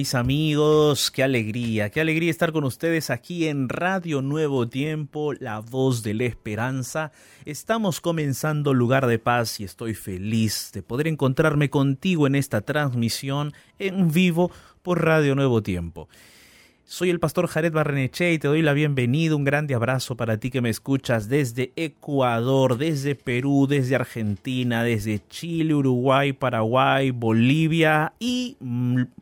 Mis amigos, qué alegría, qué alegría estar con ustedes aquí en Radio Nuevo Tiempo, la voz de la esperanza. Estamos comenzando Lugar de Paz y estoy feliz de poder encontrarme contigo en esta transmisión en vivo por Radio Nuevo Tiempo. Soy el pastor Jared Barreneche y te doy la bienvenida. Un grande abrazo para ti que me escuchas desde Ecuador, desde Perú, desde Argentina, desde Chile, Uruguay, Paraguay, Bolivia y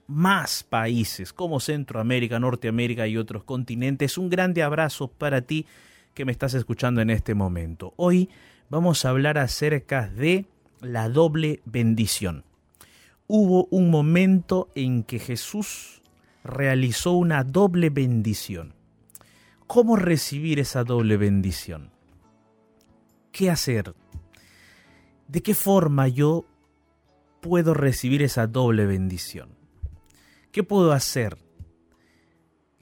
más países como Centroamérica, Norteamérica y otros continentes. Un grande abrazo para ti que me estás escuchando en este momento. Hoy vamos a hablar acerca de la doble bendición. Hubo un momento en que Jesús realizó una doble bendición. ¿Cómo recibir esa doble bendición? ¿Qué hacer? ¿De qué forma yo puedo recibir esa doble bendición? ¿Qué puedo hacer?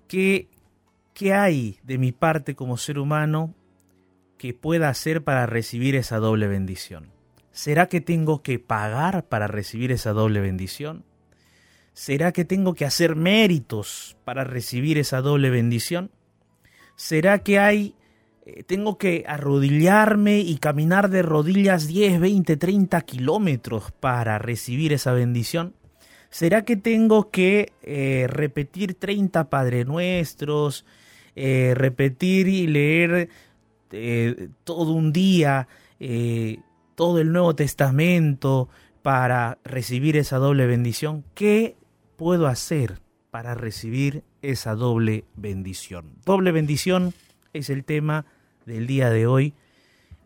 ¿Qué, ¿Qué hay de mi parte como ser humano que pueda hacer para recibir esa doble bendición? ¿Será que tengo que pagar para recibir esa doble bendición? ¿Será que tengo que hacer méritos para recibir esa doble bendición? ¿Será que hay eh, tengo que arrodillarme y caminar de rodillas 10, 20, 30 kilómetros para recibir esa bendición? ¿Será que tengo que eh, repetir 30 Padre Nuestros, eh, repetir y leer todo un día todo el Nuevo Testamento para recibir esa doble bendición? ¿Qué puedo hacer para recibir esa doble bendición? Doble bendición es el tema del día de hoy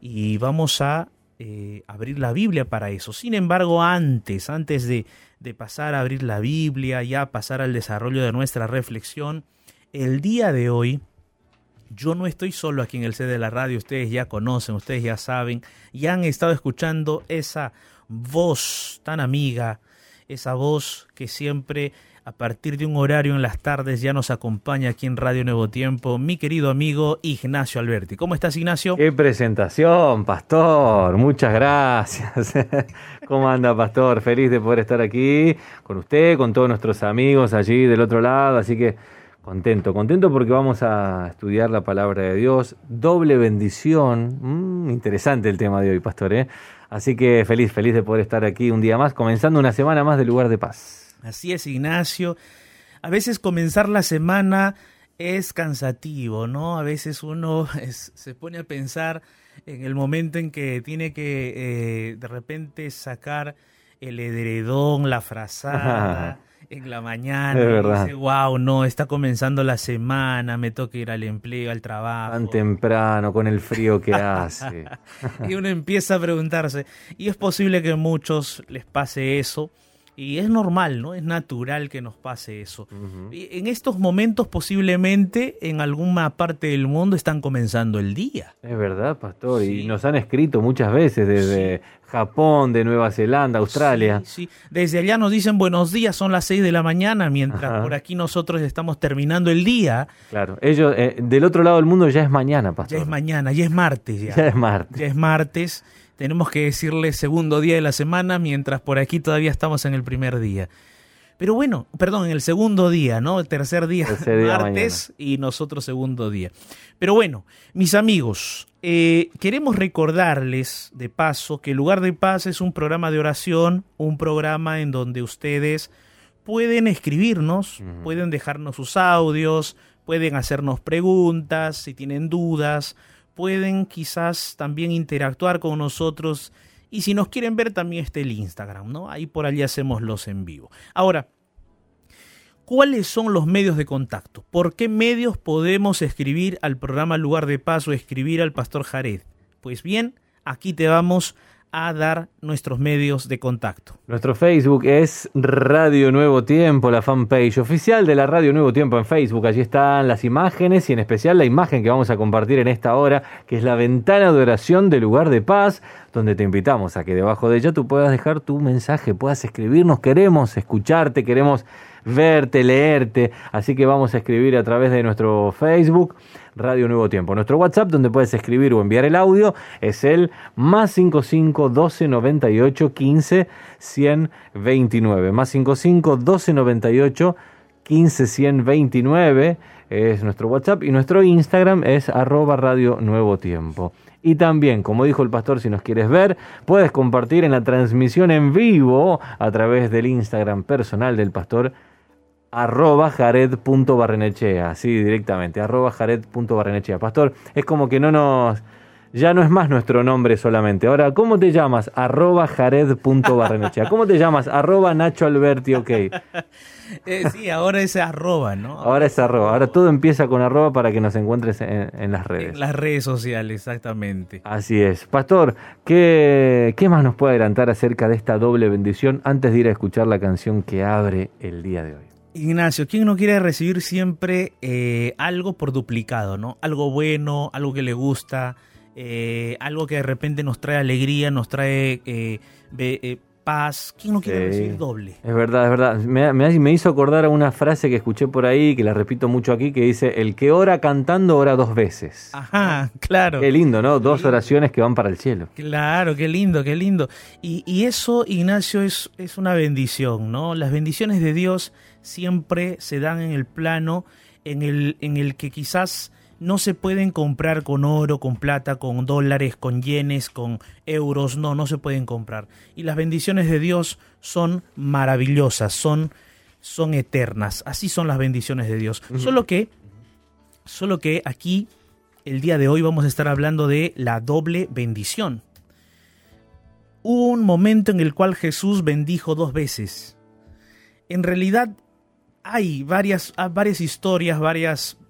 y vamos a eh, abrir la Biblia para eso. Sin embargo, antes, antes de, de pasar a abrir la Biblia, ya pasar al desarrollo de nuestra reflexión, el día de hoy yo no estoy solo aquí en el sede de la radio, ustedes ya conocen, ustedes ya saben, ya han estado escuchando esa voz tan amiga, esa voz que siempre a partir de un horario en las tardes ya nos acompaña aquí en Radio Nuevo Tiempo, mi querido amigo Ignacio Alberti. ¿Cómo estás, Ignacio? Qué presentación, pastor. Muchas gracias. ¿Cómo anda, pastor? Feliz de poder estar aquí con usted, con todos nuestros amigos allí del otro lado. Así que contento, contento porque vamos a estudiar la palabra de Dios. Doble bendición. Mm, interesante el tema de hoy, pastor. ¿eh? Así que feliz, feliz de poder estar aquí un día más, comenzando una semana más de lugar de paz. Así es, Ignacio. A veces comenzar la semana es cansativo, ¿no? A veces uno se pone a pensar en el momento en que tiene que eh, de repente sacar el edredón, la frazada. en la mañana. Es verdad. dice, wow, no, está comenzando la semana, me toca ir al empleo, al trabajo. Tan temprano, con el frío que hace. y uno empieza a preguntarse, y es posible que a muchos les pase eso. Y es normal, ¿no? Es natural que nos pase eso. En estos momentos posiblemente en alguna parte del mundo están comenzando el día. Es verdad, pastor. Y nos han escrito muchas veces desde Japón, de Nueva Zelanda, Australia. Sí, desde allá nos dicen buenos días, son las 6 de la mañana, mientras por aquí nosotros estamos terminando el día. Claro, ellos, eh, del otro lado del mundo ya es mañana, pastor. Ya es mañana, ya es martes. Ya, ya es martes. Ya es martes tenemos que decirle segundo día de la semana, mientras por aquí todavía estamos en el primer día. Pero bueno, perdón, en el segundo día, ¿no? El tercer día, martes, y nosotros segundo día. Pero bueno, mis amigos, eh, queremos recordarles de paso que Lugar de Paz es un programa de oración, un programa en donde ustedes pueden escribirnos, pueden dejarnos sus audios, pueden hacernos preguntas, si tienen dudas, pueden quizás también interactuar con nosotros y si nos quieren ver también está el Instagram, ¿no? Ahí por allí hacemos los en vivo. Ahora, ¿cuáles son los medios de contacto? ¿Por qué medios podemos escribir al programa Lugar de Paso, escribir al Pastor Jared? Pues bien, aquí te vamos a dar nuestros medios de contacto. Nuestro Facebook es Radio Nuevo Tiempo, la fanpage oficial de la Radio Nuevo Tiempo en Facebook. Allí están las imágenes y en especial la imagen que vamos a compartir en esta hora, que es la ventana de oración del lugar de paz, donde te invitamos a que debajo de ella tú puedas dejar tu mensaje, puedas escribirnos. Queremos escucharte, queremos verte, leerte. Así que vamos a escribir a través de nuestro Facebook. Radio Nuevo Tiempo. Nuestro WhatsApp, donde puedes escribir o enviar el audio, es el más 55 12 98 15 129. Más 55 12 98 15 129 es nuestro WhatsApp y nuestro Instagram es arroba Radio Nuevo Tiempo. Y también, como dijo el pastor, si nos quieres ver, puedes compartir en la transmisión en vivo a través del Instagram personal del pastor arroba jared.barrenechea, así directamente, arroba jared.barrenechea. Pastor, es como que no nos... Ya no es más nuestro nombre solamente. Ahora, ¿cómo te llamas? Arroba jared.barrenechea. ¿Cómo te llamas? Arroba Nacho Alberti, ok. Eh, sí, ahora es arroba, ¿no? Ahora es arroba. Ahora todo empieza con arroba para que nos encuentres en, las redes. En las redes sociales, exactamente. Así es. Pastor, ¿qué, ¿qué más nos puede adelantar acerca de esta doble bendición antes de ir a escuchar la canción que abre el día de hoy? Ignacio, ¿quién no quiere recibir siempre eh, algo por duplicado, ¿no? Algo bueno, algo que le gusta, eh, algo que de repente nos trae alegría, nos trae eh, paz. ¿Quién no quiere recibir doble? Es verdad, es verdad. Me, me, hizo acordar a una frase que escuché por ahí, que la repito mucho aquí, que dice, el que ora cantando ora dos veces. Ajá, claro. Qué lindo, ¿no? Dos oraciones que van para el cielo. Claro, qué lindo, qué lindo. Y, y eso, Ignacio, es, es una bendición, ¿no? Las bendiciones de Dios siempre se dan en el plano en el, en el que quizás no se pueden comprar con oro, con plata, con dólares, con yenes, con euros, no, no se pueden comprar. Y las bendiciones de Dios son maravillosas, son, son eternas, así son las bendiciones de Dios. Solo que, solo que aquí, el día de hoy vamos a estar hablando de la doble bendición. Hubo un momento en el cual Jesús bendijo dos veces. En realidad hay varias, varias historias,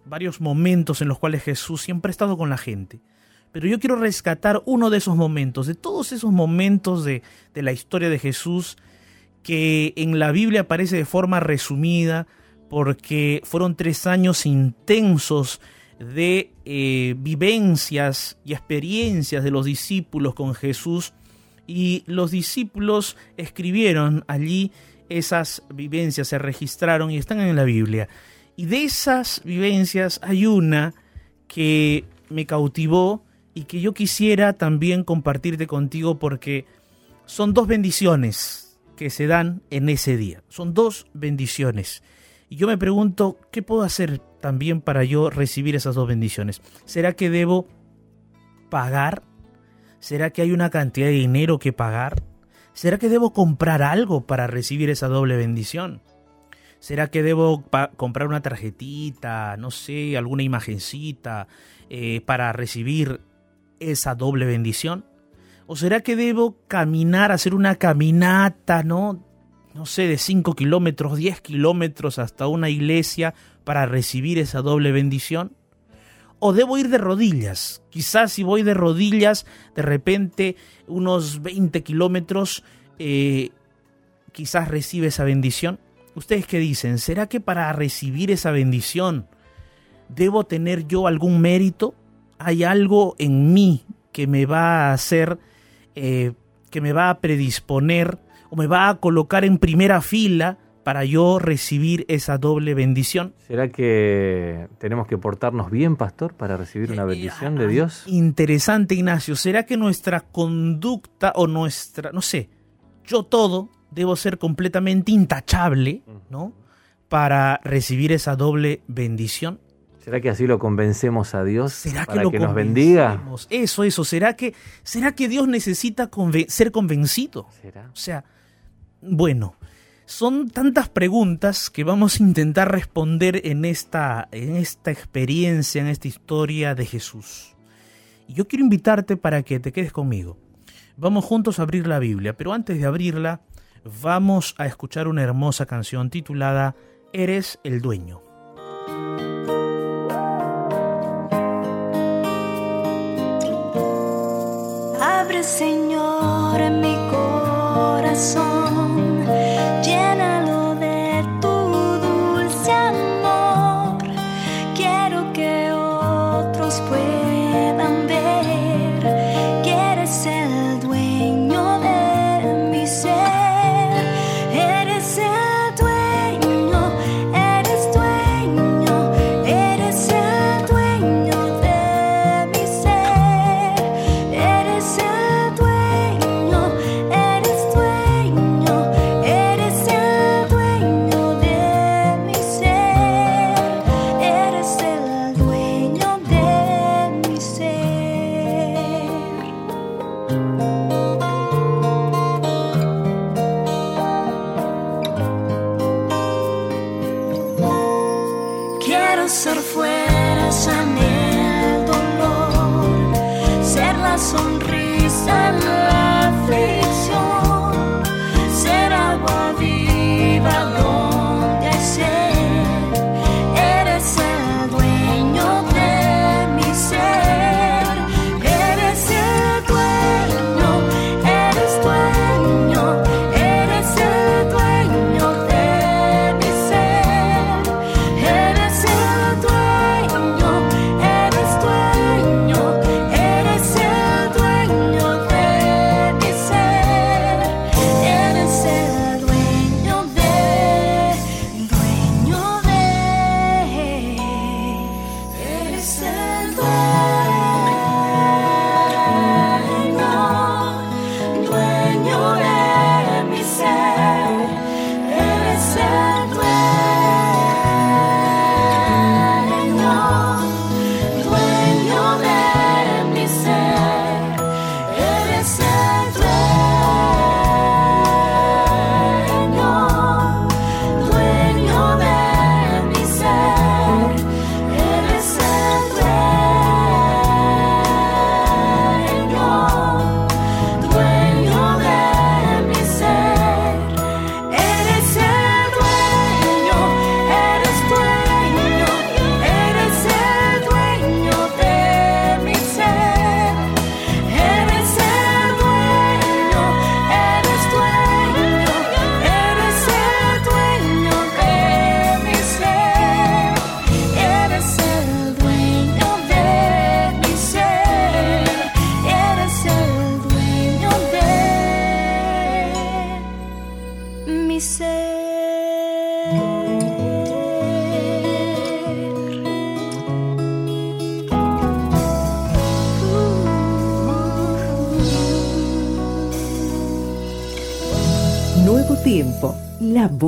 varios momentos en los cuales Jesús siempre ha estado con la gente. Pero yo quiero rescatar uno de esos momentos, de todos esos momentos de, de la historia de Jesús que en la Biblia aparece de forma resumida porque fueron tres años intensos de eh, vivencias y experiencias de los discípulos con Jesús y los discípulos escribieron allí esas vivencias, se registraron y están en la Biblia. Y de esas vivencias hay una que me cautivó y que yo quisiera también compartirte contigo porque son dos bendiciones que se dan en ese día. Son dos bendiciones. Y yo me pregunto, ¿qué puedo hacer también para yo recibir esas dos bendiciones? ¿Será que debo pagar? ¿Será que hay una cantidad de dinero que pagar? ¿Será que debo comprar algo para recibir esa doble bendición? ¿Será que debo comprar una tarjetita, no sé, alguna imagencita eh, para recibir esa doble bendición? ¿O será que debo caminar, hacer una caminata, no? No sé, de 5 kilómetros, 10 kilómetros hasta una iglesia para recibir esa doble bendición? ¿O debo ir de rodillas? Quizás si voy de rodillas, de repente unos 20 kilómetros, eh, quizás recibe esa bendición. ¿Ustedes qué dicen? ¿Será que para recibir esa bendición debo tener yo algún mérito? ¿Hay algo en mí que me va a hacer, eh, que me va a predisponer o me va a colocar en primera fila para yo recibir esa doble bendición? ¿Será que tenemos que portarnos bien, pastor, para recibir una eh, bendición de Dios? Interesante, Ignacio. ¿Será que nuestra conducta o nuestra, no sé, yo todo debo ser completamente intachable, ¿no? Para recibir esa doble bendición. ¿Será que así lo convencemos a Dios ¿Será para que, nos bendiga? Eso, eso. ¿Será que, será que Dios necesita ser convencido? ¿Será? O sea, bueno, son tantas preguntas que vamos a intentar responder en esta, en esta experiencia, en esta historia de Jesús. Y yo quiero invitarte para que te quedes conmigo. Vamos juntos a abrir la Biblia, pero antes de abrirla, vamos a escuchar una hermosa canción titulada Eres el dueño. Abre Señor mi corazón, ser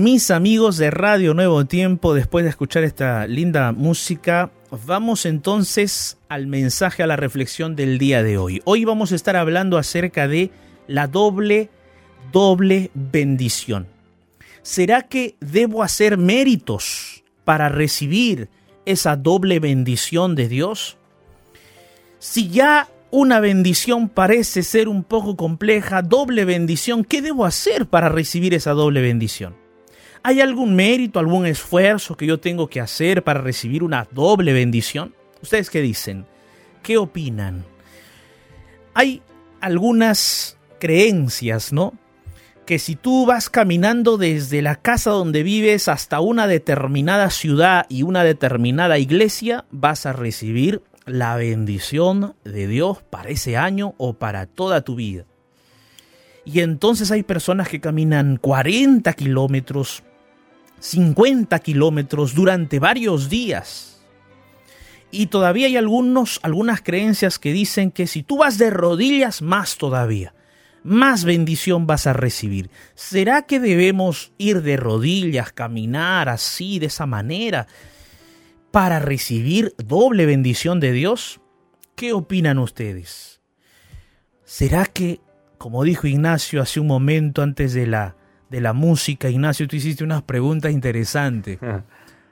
Mis amigos de Radio Nuevo Tiempo, después de escuchar esta linda música, vamos entonces al mensaje, a la reflexión del día de hoy. Hoy vamos a estar hablando acerca de la doble, doble bendición. ¿Será que debo hacer méritos para recibir esa doble bendición de Dios? Si ya una bendición parece ser un poco compleja, doble bendición, ¿qué debo hacer para recibir esa doble bendición? ¿Hay algún mérito, algún esfuerzo que yo tengo que hacer para recibir una doble bendición? ¿Ustedes qué dicen? ¿Qué opinan? Hay algunas creencias, ¿no? Que si tú vas caminando desde la casa donde vives hasta una determinada ciudad y una determinada iglesia, vas a recibir la bendición de Dios para ese año o para toda tu vida. Y entonces hay personas que caminan 40 kilómetros, 50 kilómetros durante varios días. Y todavía hay algunos, algunas creencias que dicen que si tú vas de rodillas, más todavía, más bendición vas a recibir. ¿Será que debemos ir de rodillas, caminar así, de esa manera, para recibir doble bendición de Dios? ¿Qué opinan ustedes? ¿Será que, como dijo Ignacio hace un momento antes de la, de la música, Ignacio, tú hiciste unas preguntas interesantes.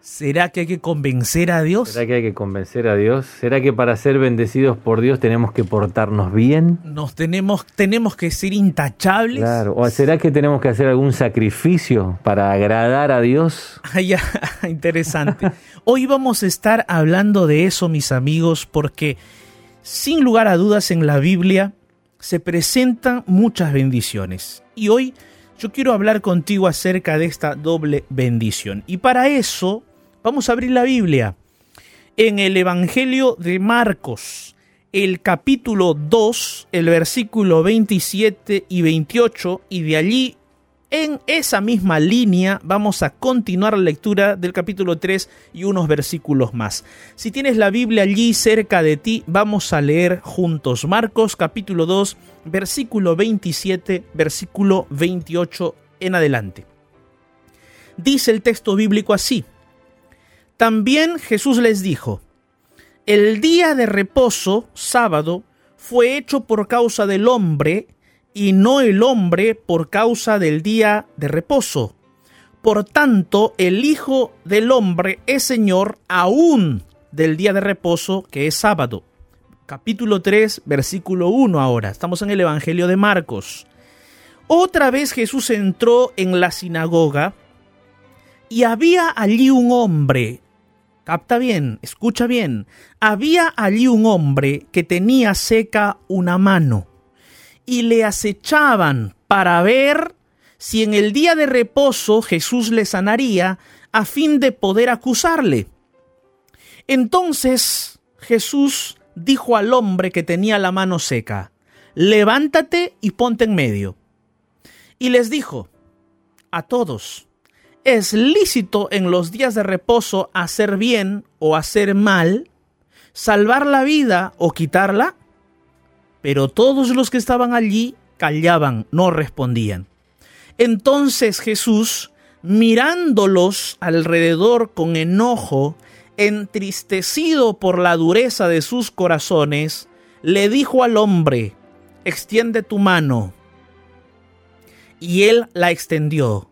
¿Será que hay que convencer a Dios? ¿Será que hay que convencer a Dios? ¿Será que para ser bendecidos por Dios tenemos que portarnos bien? ¿Nos tenemos, tenemos que ser intachables? Claro. ¿O será que tenemos que hacer algún sacrificio para agradar a Dios? Ah, ya, interesante. Hoy vamos a estar hablando de eso, mis amigos, porque sin lugar a dudas en la Biblia se presentan muchas bendiciones. Y hoy yo quiero hablar contigo acerca de esta doble bendición. Y para eso vamos a abrir la Biblia en el Evangelio de Marcos, el capítulo 2, el versículo 27 y 28, y de allí en esa misma línea vamos a continuar la lectura del capítulo 3 y unos versículos más. Si tienes la Biblia allí cerca de ti, vamos a leer juntos Marcos capítulo 2, versículo 27, versículo 28 en adelante. Dice el texto bíblico así. También Jesús les dijo, el día de reposo, sábado, fue hecho por causa del hombre, y no el hombre por causa del día de reposo. Por tanto, el Hijo del Hombre es Señor aún del día de reposo que es sábado. Capítulo 3, versículo 1 ahora. Estamos en el Evangelio de Marcos. Otra vez Jesús entró en la sinagoga y había allí un hombre. Capta bien, escucha bien. Había allí un hombre que tenía seca una mano y le acechaban para ver si en el día de reposo Jesús le sanaría a fin de poder acusarle. Entonces Jesús dijo al hombre que tenía la mano seca, levántate y ponte en medio. Y les dijo a todos, es lícito en los días de reposo hacer bien o hacer mal, salvar la vida o quitarla. Pero todos los que estaban allí callaban, no respondían. Entonces Jesús, mirándolos alrededor con enojo, entristecido por la dureza de sus corazones, le dijo al hombre, extiende tu mano. Y él la extendió,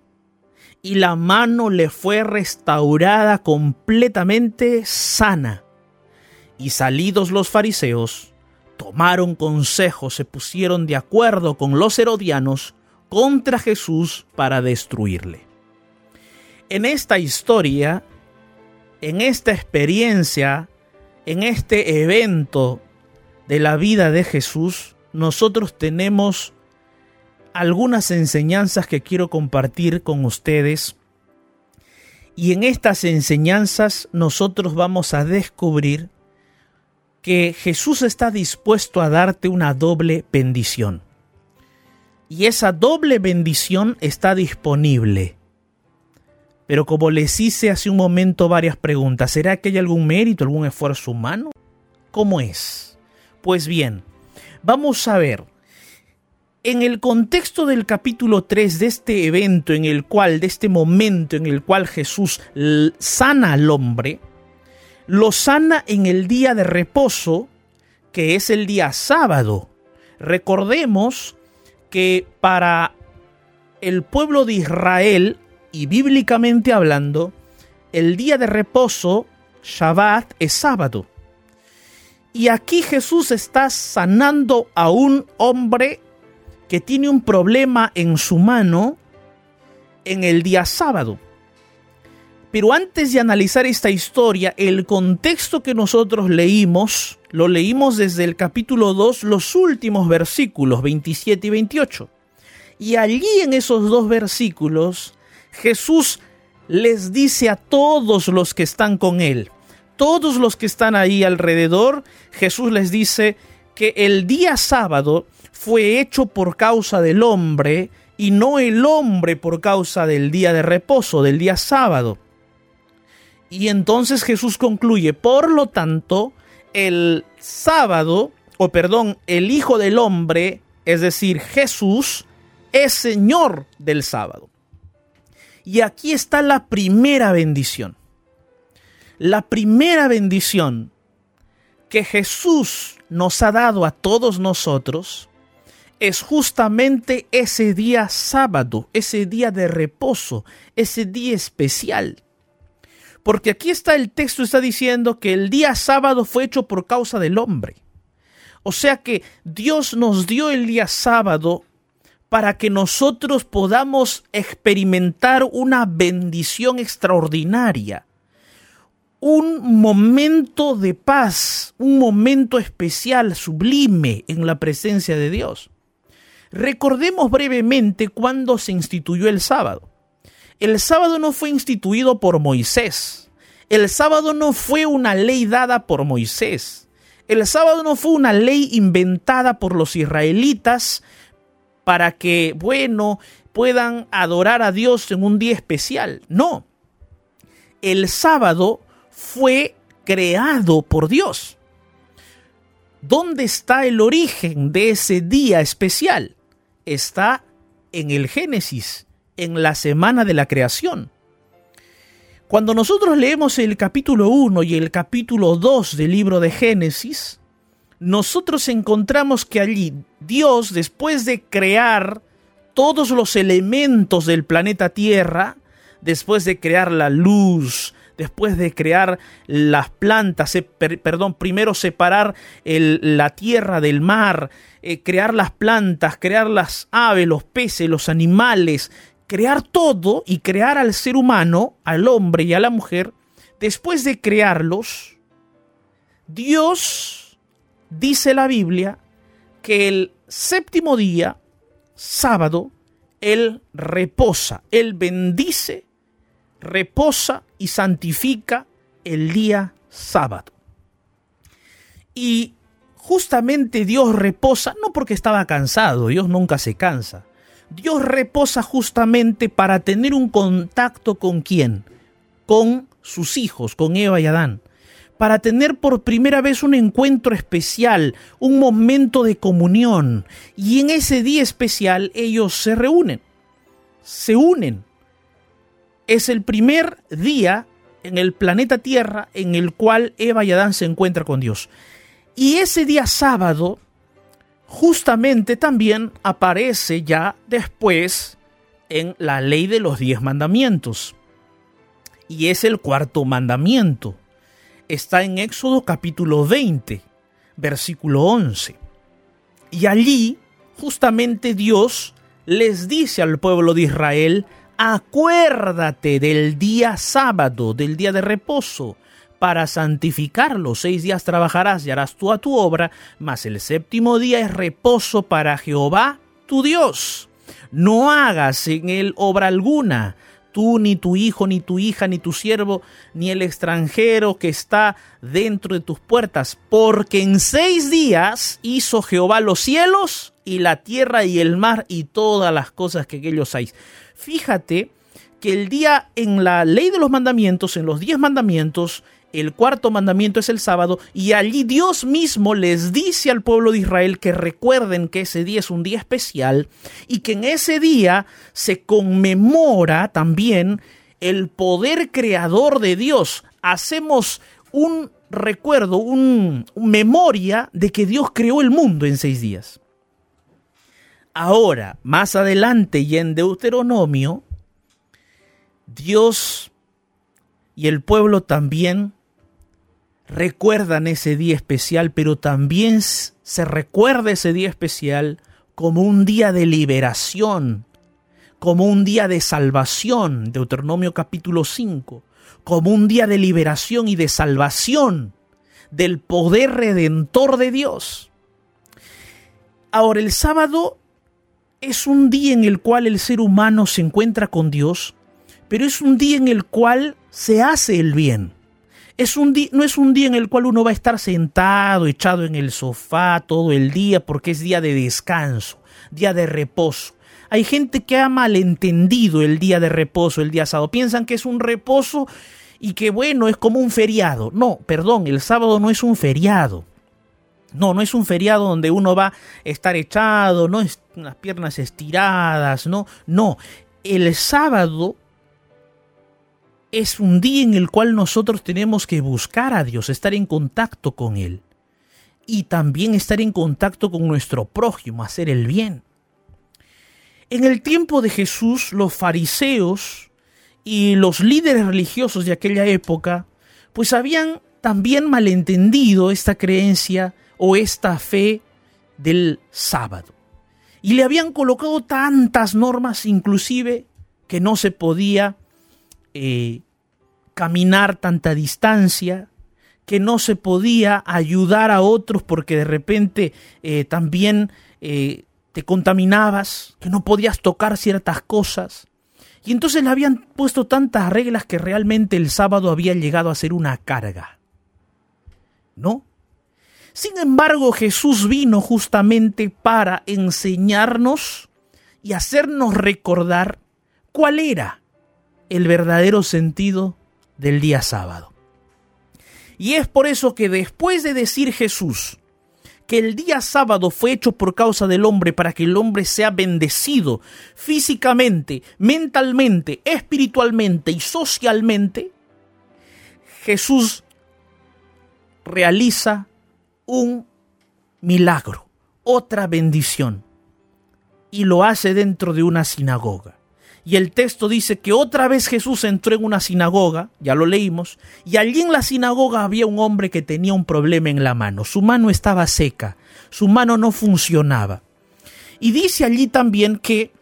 y la mano le fue restaurada completamente sana. Y salidos los fariseos, tomaron consejo, se pusieron de acuerdo con los herodianos contra Jesús para destruirle. En esta historia, en esta experiencia, en este evento de la vida de Jesús, nosotros tenemos algunas enseñanzas que quiero compartir con ustedes. Y en estas enseñanzas nosotros vamos a descubrir que Jesús está dispuesto a darte una doble bendición. Y esa doble bendición está disponible. Pero como les hice hace un momento varias preguntas, ¿será que hay algún mérito, algún esfuerzo humano? ¿Cómo es? Pues bien, vamos a ver. En el contexto del capítulo 3 de este evento en el cual, de este momento en el cual Jesús sana al hombre, lo sana en el día de reposo, que es el día sábado. Recordemos que para el pueblo de Israel, y bíblicamente hablando, el día de reposo, Shabbat, es sábado. Y aquí Jesús está sanando a un hombre que tiene un problema en su mano en el día sábado. Pero antes de analizar esta historia, el contexto que nosotros leímos, lo leímos desde el capítulo 2, los últimos versículos 27 y 28. Y allí en esos dos versículos, Jesús les dice a todos los que están con él, todos los que están ahí alrededor, Jesús les dice que el día sábado fue hecho por causa del hombre y no el hombre por causa del día de reposo, del día sábado. Y entonces Jesús concluye, por lo tanto, el sábado, o perdón, el Hijo del Hombre, es decir, Jesús, es Señor del sábado. Y aquí está la primera bendición. La primera bendición que Jesús nos ha dado a todos nosotros es justamente ese día sábado, ese día de reposo, ese día especial. Porque aquí está el texto, está diciendo que el día sábado fue hecho por causa del hombre. O sea que Dios nos dio el día sábado para que nosotros podamos experimentar una bendición extraordinaria, un momento de paz, un momento especial, sublime en la presencia de Dios. Recordemos brevemente cuándo se instituyó el sábado. El sábado no fue instituido por Moisés. El sábado no fue una ley dada por Moisés. El sábado no fue una ley inventada por los israelitas para que, bueno, puedan adorar a Dios en un día especial. No. El sábado fue creado por Dios. ¿Dónde está el origen de ese día especial? Está en el Génesis, en la semana de la creación. Cuando nosotros leemos el capítulo 1 y el capítulo 2 del libro de Génesis, nosotros encontramos que allí Dios, después de crear todos los elementos del planeta Tierra, después de crear la luz, después de crear las plantas, per- perdón, primero separar el- la tierra del mar, eh, crear las plantas, crear las aves, los peces, los animales, crear todo y crear al ser humano, al hombre y a la mujer, después de crearlos, Dios, dice la Biblia, que el séptimo día, sábado, Él reposa, Él bendice, reposa y santifica el día sábado. Y justamente Dios reposa, no porque estaba cansado, Dios nunca se cansa. Dios reposa justamente para tener un contacto con quién? Con sus hijos, con Eva y Adán. Para tener por primera vez un encuentro especial, un momento de comunión. Y en ese día especial ellos se reúnen, se unen. Es el primer día en el planeta Tierra en el cual Eva y Adán se encuentran con Dios. Y ese día sábado justamente también aparece ya después en la ley de los diez mandamientos. Y es el cuarto mandamiento. Está en Éxodo capítulo 20, versículo 11. Y allí justamente Dios les dice al pueblo de Israel, acuérdate del día sábado, del día de reposo, para santificarlo. Seis días trabajarás y harás tú a tu obra, mas el séptimo día es reposo para Jehová tu Dios. No hagas en él obra alguna, tú ni tu hijo, ni tu hija, ni tu siervo, ni el extranjero que está dentro de tus puertas, porque en seis días hizo Jehová los cielos y la tierra y el mar y todas las cosas que ellos hay. Fíjate que el día en la ley de los mandamientos, en los diez mandamientos, el cuarto mandamiento es el sábado y allí Dios mismo les dice al pueblo de Israel que recuerden que ese día es un día especial y que en ese día se conmemora también el poder creador de Dios. Hacemos un recuerdo, un, memoria de que Dios creó el mundo en seis días. Ahora, más adelante y en Deuteronomio, Dios y el pueblo también recuerdan ese día especial, pero también se recuerda ese día especial como un día de liberación, como un día de salvación, Deuteronomio capítulo 5, como un día de liberación y de salvación del poder redentor de Dios. Ahora, el sábado es un día en el cual el ser humano se encuentra con Dios, pero es un día en el cual se hace el bien. Es un no es un día en el cual uno va a estar sentado, echado en el sofá todo el día, porque es día de descanso, día de reposo. Hay gente que ha malentendido el día de reposo, el día sábado. Piensan que es un reposo y que bueno, es como un feriado. No, perdón, el sábado no es un feriado. No, no es un feriado donde uno va a estar echado, no es las piernas estiradas, no, no. El sábado es un día en el cual nosotros tenemos que buscar a Dios, estar en contacto con Él. Y también estar en contacto con nuestro prójimo, hacer el bien. En el tiempo de Jesús, los fariseos y los líderes religiosos de aquella época, pues habían también malentendido esta creencia o esta fe del sábado. Y le habían colocado tantas normas, inclusive, que no se podía eh, caminar tanta distancia, que no se podía ayudar a otros porque de repente eh, también eh, te contaminabas, que no podías tocar ciertas cosas. Y entonces le habían puesto tantas reglas que realmente el sábado había llegado a ser una carga. ¿No? Sin embargo, Jesús vino justamente para enseñarnos y hacernos recordar cuál era el verdadero sentido del día sábado. Y es por eso que después de decir Jesús que el día sábado fue hecho por causa del hombre para que el hombre sea bendecido físicamente, mentalmente, espiritualmente y socialmente, Jesús realiza un milagro, otra bendición, y lo hace dentro de una sinagoga. Y el texto dice que otra vez Jesús entró en una sinagoga, ya lo leímos, y allí en la sinagoga había un hombre que tenía un problema en la mano. Su mano estaba seca, su mano no funcionaba. Y dice allí también que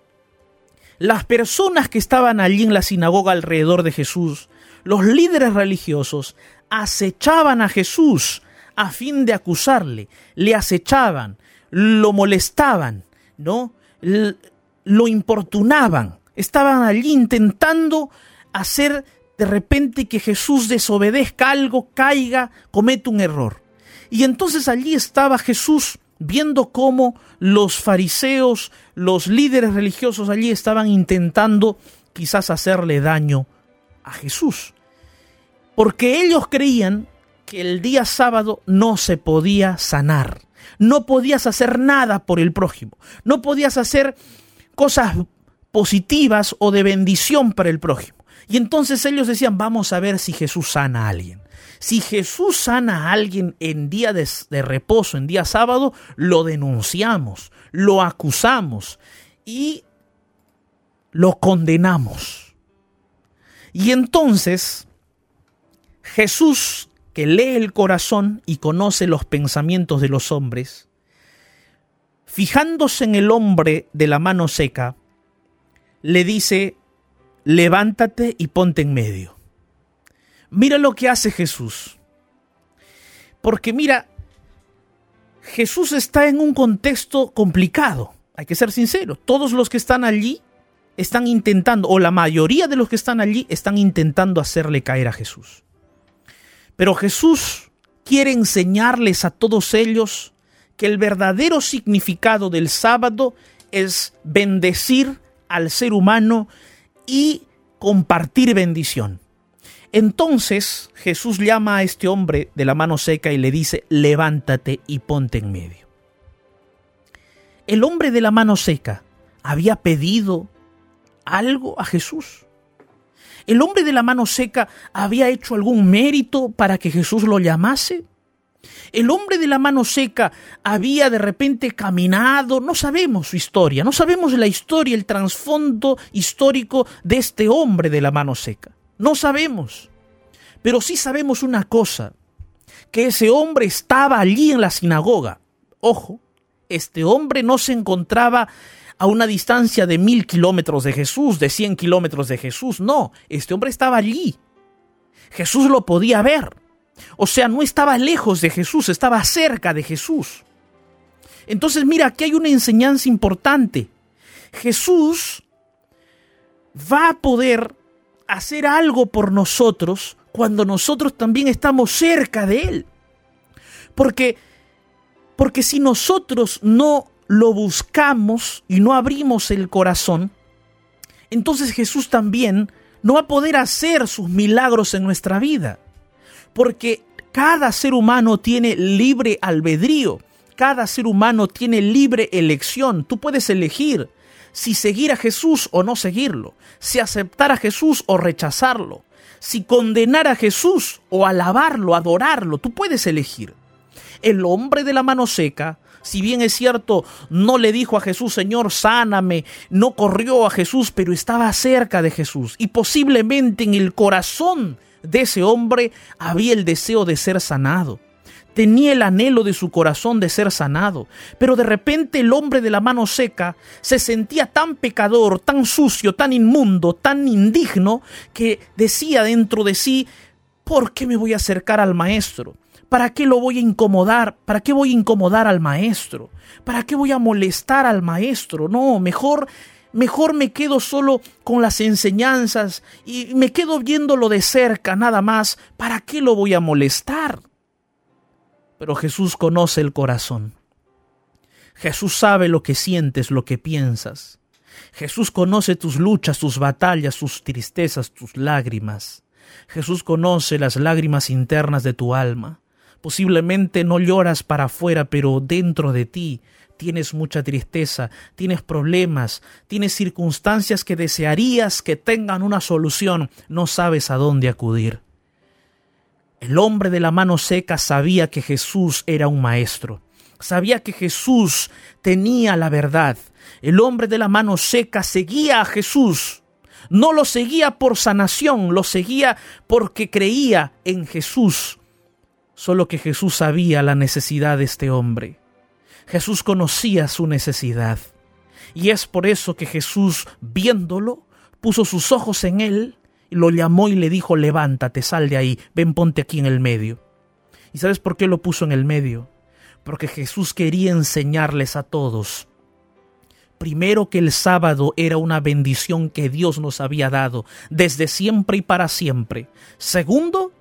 las personas que estaban allí en la sinagoga alrededor de Jesús, los líderes religiosos, acechaban a Jesús a fin de acusarle, le acechaban, lo molestaban, ¿no? Lo importunaban, estaban allí intentando hacer de repente que Jesús desobedezca algo, caiga, cometa un error. Y entonces allí estaba Jesús viendo cómo los fariseos, los líderes religiosos allí estaban intentando quizás hacerle daño a Jesús. Porque ellos creían que el día sábado no se podía sanar. No podías hacer nada por el prójimo. No podías hacer cosas positivas o de bendición para el prójimo. Y entonces ellos decían, vamos a ver si Jesús sana a alguien. Si Jesús sana a alguien en día de, de reposo, en día sábado, lo denunciamos, lo acusamos y lo condenamos. Y entonces Jesús, que lee el corazón y conoce los pensamientos de los hombres, fijándose en el hombre de la mano seca, le dice, levántate y ponte en medio. Mira lo que hace Jesús. Porque mira, Jesús está en un contexto complicado, hay que ser sincero. Todos los que están allí están intentando, o la mayoría de los que están allí están intentando hacerle caer a Jesús. Pero Jesús quiere enseñarles a todos ellos que el verdadero significado del sábado es bendecir al ser humano y compartir bendición. Entonces Jesús llama a este hombre de la mano seca y le dice, levántate y ponte en medio. El hombre de la mano seca había pedido algo a Jesús. ¿El hombre de la mano seca había hecho algún mérito para que Jesús lo llamase? ¿El hombre de la mano seca había de repente caminado? No sabemos su historia, no sabemos la historia, el trasfondo histórico de este hombre de la mano seca. No sabemos. Pero sí sabemos una cosa, que ese hombre estaba allí en la sinagoga. Ojo, este hombre no se encontraba a una distancia de mil kilómetros de Jesús, de cien kilómetros de Jesús. No, este hombre estaba allí. Jesús lo podía ver. O sea, no estaba lejos de Jesús, estaba cerca de Jesús. Entonces, mira, aquí hay una enseñanza importante. Jesús va a poder hacer algo por nosotros cuando nosotros también estamos cerca de Él. Porque, porque si nosotros no lo buscamos y no abrimos el corazón, entonces Jesús también no va a poder hacer sus milagros en nuestra vida. Porque cada ser humano tiene libre albedrío, cada ser humano tiene libre elección. Tú puedes elegir si seguir a Jesús o no seguirlo, si aceptar a Jesús o rechazarlo, si condenar a Jesús o alabarlo, adorarlo. Tú puedes elegir. El hombre de la mano seca Si bien es cierto, no le dijo a Jesús, Señor, sáname, no corrió a Jesús, pero estaba cerca de Jesús. Y posiblemente en el corazón de ese hombre había el deseo de ser sanado. Tenía el anhelo de su corazón de ser sanado, pero de repente el hombre de la mano seca se sentía tan pecador, tan sucio, tan inmundo, tan indigno, que decía dentro de sí, ¿por qué me voy a acercar al maestro? ¿Para qué lo voy a incomodar? ¿Para qué voy a incomodar al maestro? ¿Para qué voy a molestar al maestro? No, mejor mejor me quedo solo con las enseñanzas y me quedo viéndolo de cerca nada más. ¿Para qué lo voy a molestar? Pero Jesús conoce el corazón. Jesús sabe lo que sientes, lo que piensas. Jesús conoce tus luchas, tus batallas, tus tristezas, tus lágrimas. Jesús conoce las lágrimas internas de tu alma. Posiblemente no lloras para afuera, pero dentro de ti tienes mucha tristeza, tienes problemas, tienes circunstancias que desearías que tengan una solución, no sabes a dónde acudir. El hombre de la mano seca sabía que Jesús era un maestro, sabía que Jesús tenía la verdad. El hombre de la mano seca seguía a Jesús. No lo seguía por sanación, lo seguía porque creía en Jesús. Solo que Jesús sabía la necesidad de este hombre. Jesús conocía su necesidad. Y es por eso que Jesús, viéndolo, puso sus ojos en él, y lo llamó y le dijo, levántate, sal de ahí, ven, ponte aquí en el medio. ¿Y sabes por qué lo puso en el medio? Porque Jesús quería enseñarles a todos. Primero que el sábado era una bendición que Dios nos había dado desde siempre y para siempre. Segundo,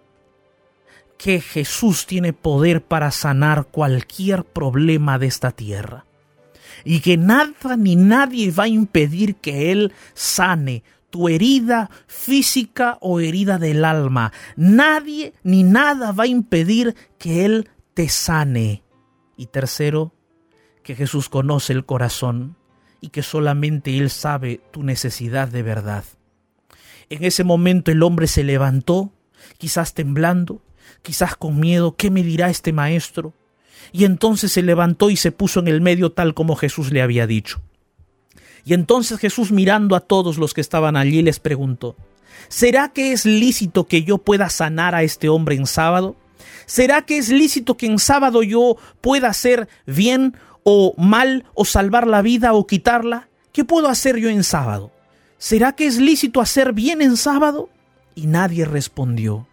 que Jesús tiene poder para sanar cualquier problema de esta tierra. Y que nada ni nadie va a impedir que Él sane tu herida física o herida del alma. Nadie ni nada va a impedir que Él te sane. Y tercero, que Jesús conoce el corazón y que solamente Él sabe tu necesidad de verdad. En ese momento el hombre se levantó, quizás temblando, quizás con miedo, ¿qué me dirá este maestro? Y entonces se levantó y se puso en el medio tal como Jesús le había dicho. Y entonces Jesús mirando a todos los que estaban allí les preguntó, ¿será que es lícito que yo pueda sanar a este hombre en sábado? ¿Será que es lícito que en sábado yo pueda hacer bien o mal o salvar la vida o quitarla? ¿Qué puedo hacer yo en sábado? ¿Será que es lícito hacer bien en sábado? Y nadie respondió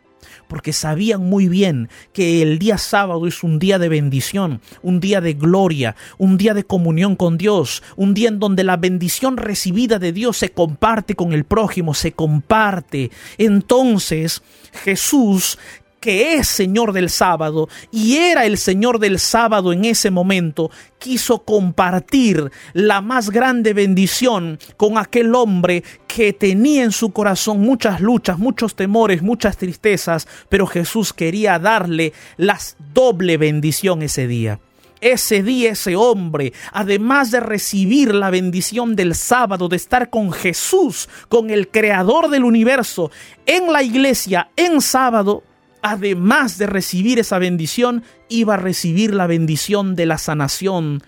porque sabían muy bien que el día sábado es un día de bendición, un día de gloria, un día de comunión con Dios, un día en donde la bendición recibida de Dios se comparte con el prójimo, se comparte. Entonces Jesús que es Señor del sábado y era el Señor del sábado en ese momento, quiso compartir la más grande bendición con aquel hombre que tenía en su corazón muchas luchas, muchos temores, muchas tristezas, pero Jesús quería darle la doble bendición ese día. Ese día ese hombre, además de recibir la bendición del sábado, de estar con Jesús, con el creador del universo, en la iglesia, en sábado, además de recibir esa bendición, iba a recibir la bendición de la sanación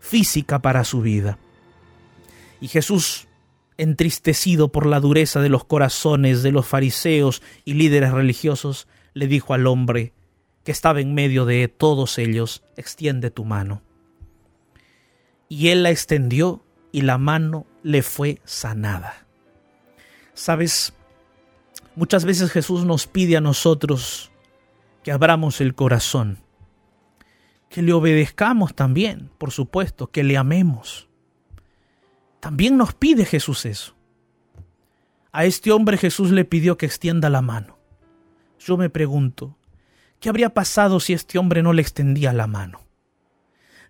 física para su vida. Y Jesús, entristecido por la dureza de los corazones de los fariseos y líderes religiosos, le dijo al hombre que estaba en medio de todos ellos, extiende tu mano. Y él la extendió y la mano le fue sanada. Sabes, Muchas veces Jesús nos pide a nosotros que abramos el corazón, que le obedezcamos también, por supuesto, que le amemos. También nos pide Jesús eso. A este hombre Jesús le pidió que extienda la mano. Yo me pregunto, ¿qué habría pasado si este hombre no le extendía la mano?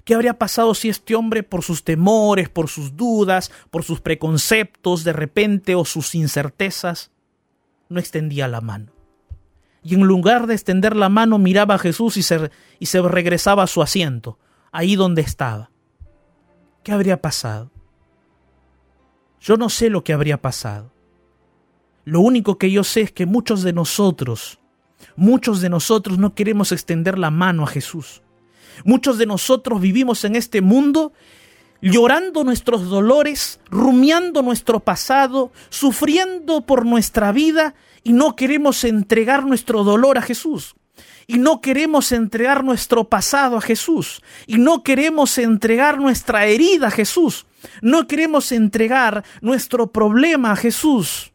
¿Qué habría pasado si este hombre, por sus temores, por sus dudas, por sus preconceptos de repente o sus incertezas, no extendía la mano. Y en lugar de extender la mano miraba a Jesús y se, y se regresaba a su asiento, ahí donde estaba. ¿Qué habría pasado? Yo no sé lo que habría pasado. Lo único que yo sé es que muchos de nosotros, muchos de nosotros no queremos extender la mano a Jesús. Muchos de nosotros vivimos en este mundo llorando nuestros dolores, rumiando nuestro pasado, sufriendo por nuestra vida y no queremos entregar nuestro dolor a Jesús. Y no queremos entregar nuestro pasado a Jesús. Y no queremos entregar nuestra herida a Jesús. No queremos entregar nuestro problema a Jesús.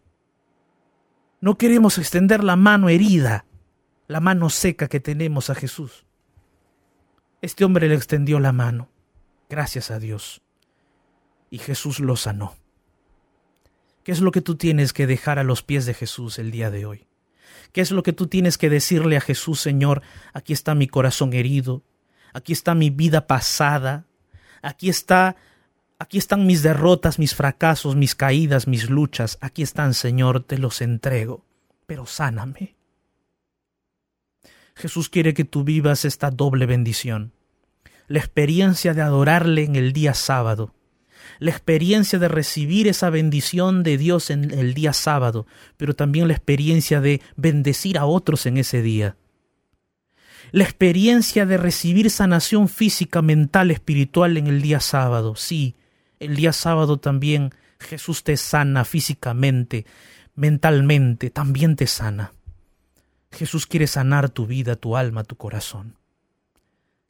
No queremos extender la mano herida, la mano seca que tenemos a Jesús. Este hombre le extendió la mano, gracias a Dios, y Jesús lo sanó. ¿Qué es lo que tú tienes que dejar a los pies de Jesús el día de hoy? ¿Qué es lo que tú tienes que decirle a Jesús, Señor? Aquí está mi corazón herido, aquí está mi vida pasada, aquí está Aquí están mis derrotas, mis fracasos, mis caídas, mis luchas. Aquí están, Señor, te los entrego. Pero sáname. Jesús quiere que tú vivas esta doble bendición. La experiencia de adorarle en el día sábado. La experiencia de recibir esa bendición de Dios en el día sábado, pero también la experiencia de bendecir a otros en ese día. La experiencia de recibir sanación física, mental, espiritual en el día sábado, sí, el día sábado también Jesús te sana físicamente, mentalmente, también te sana. Jesús quiere sanar tu vida, tu alma, tu corazón.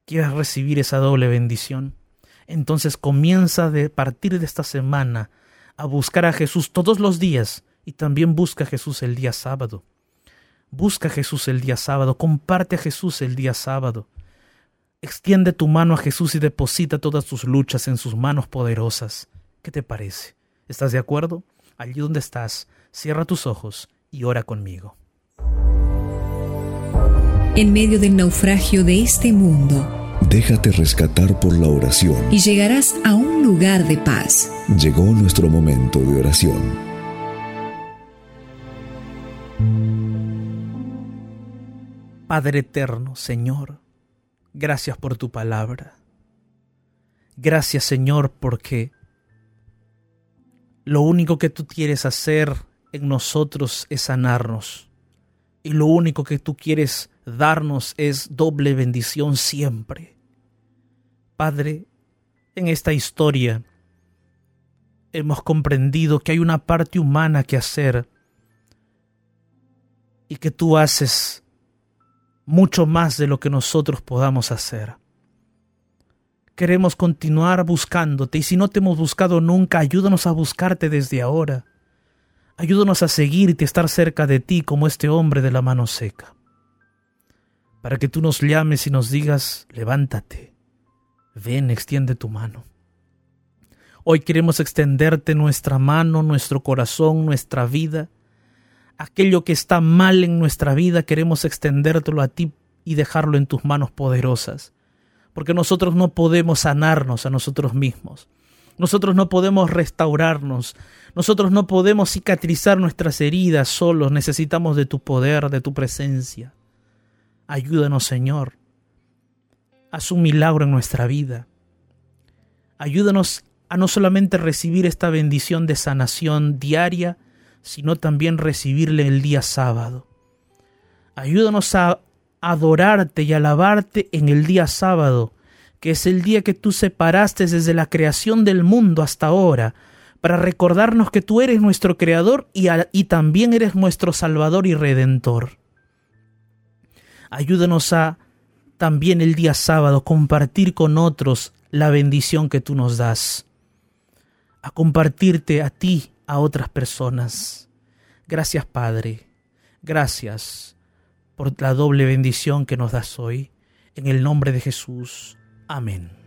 ¿Quieres recibir esa doble bendición? Entonces comienza de partir de esta semana a buscar a Jesús todos los días y también busca a Jesús el día sábado. Busca a Jesús el día sábado, comparte a Jesús el día sábado. Extiende tu mano a Jesús y deposita todas tus luchas en sus manos poderosas. ¿Qué te parece? ¿Estás de acuerdo? Allí donde estás, cierra tus ojos y ora conmigo. En medio del naufragio de este mundo, Déjate rescatar por la oración. y llegarás a un lugar de paz. Llegó nuestro momento de oración. Padre eterno, Señor, gracias por tu palabra. Gracias, Señor, porque lo único que tú quieres hacer en nosotros es sanarnos. Y lo único que tú quieres darnos es doble bendición siempre. Padre, en esta historia hemos comprendido que hay una parte humana que hacer y que tú haces mucho más de lo que nosotros podamos hacer. Queremos continuar buscándote y si no te hemos buscado nunca, ayúdanos a buscarte desde ahora. Ayúdanos a seguirte, estar cerca de ti como este hombre de la mano seca. Para que tú nos llames y nos digas, levántate, ven, extiende tu mano. Hoy queremos extenderte nuestra mano, nuestro corazón, nuestra vida. Aquello que está mal en nuestra vida queremos extendértelo a ti y dejarlo en tus manos poderosas. Porque nosotros no podemos sanarnos a nosotros mismos. Nosotros no podemos restaurarnos. Nosotros no podemos cicatrizar nuestras heridas solos. Necesitamos de tu poder, de tu presencia. Ayúdanos, Señor. Haz un milagro en nuestra vida. Ayúdanos a no solamente recibir esta bendición de sanación diaria, sino también recibirle el día sábado. Ayúdanos a adorarte y alabarte en el día sábado, que es el día que tú separaste desde la creación del mundo hasta ahora, para recordarnos que tú eres nuestro creador y, y también eres nuestro salvador y redentor. Ayúdanos a también el día sábado compartir con otros la bendición que tú nos das, a compartirte a ti, a otras personas. Gracias Padre, gracias por la doble bendición que nos das hoy. En el nombre de Jesús. Amén.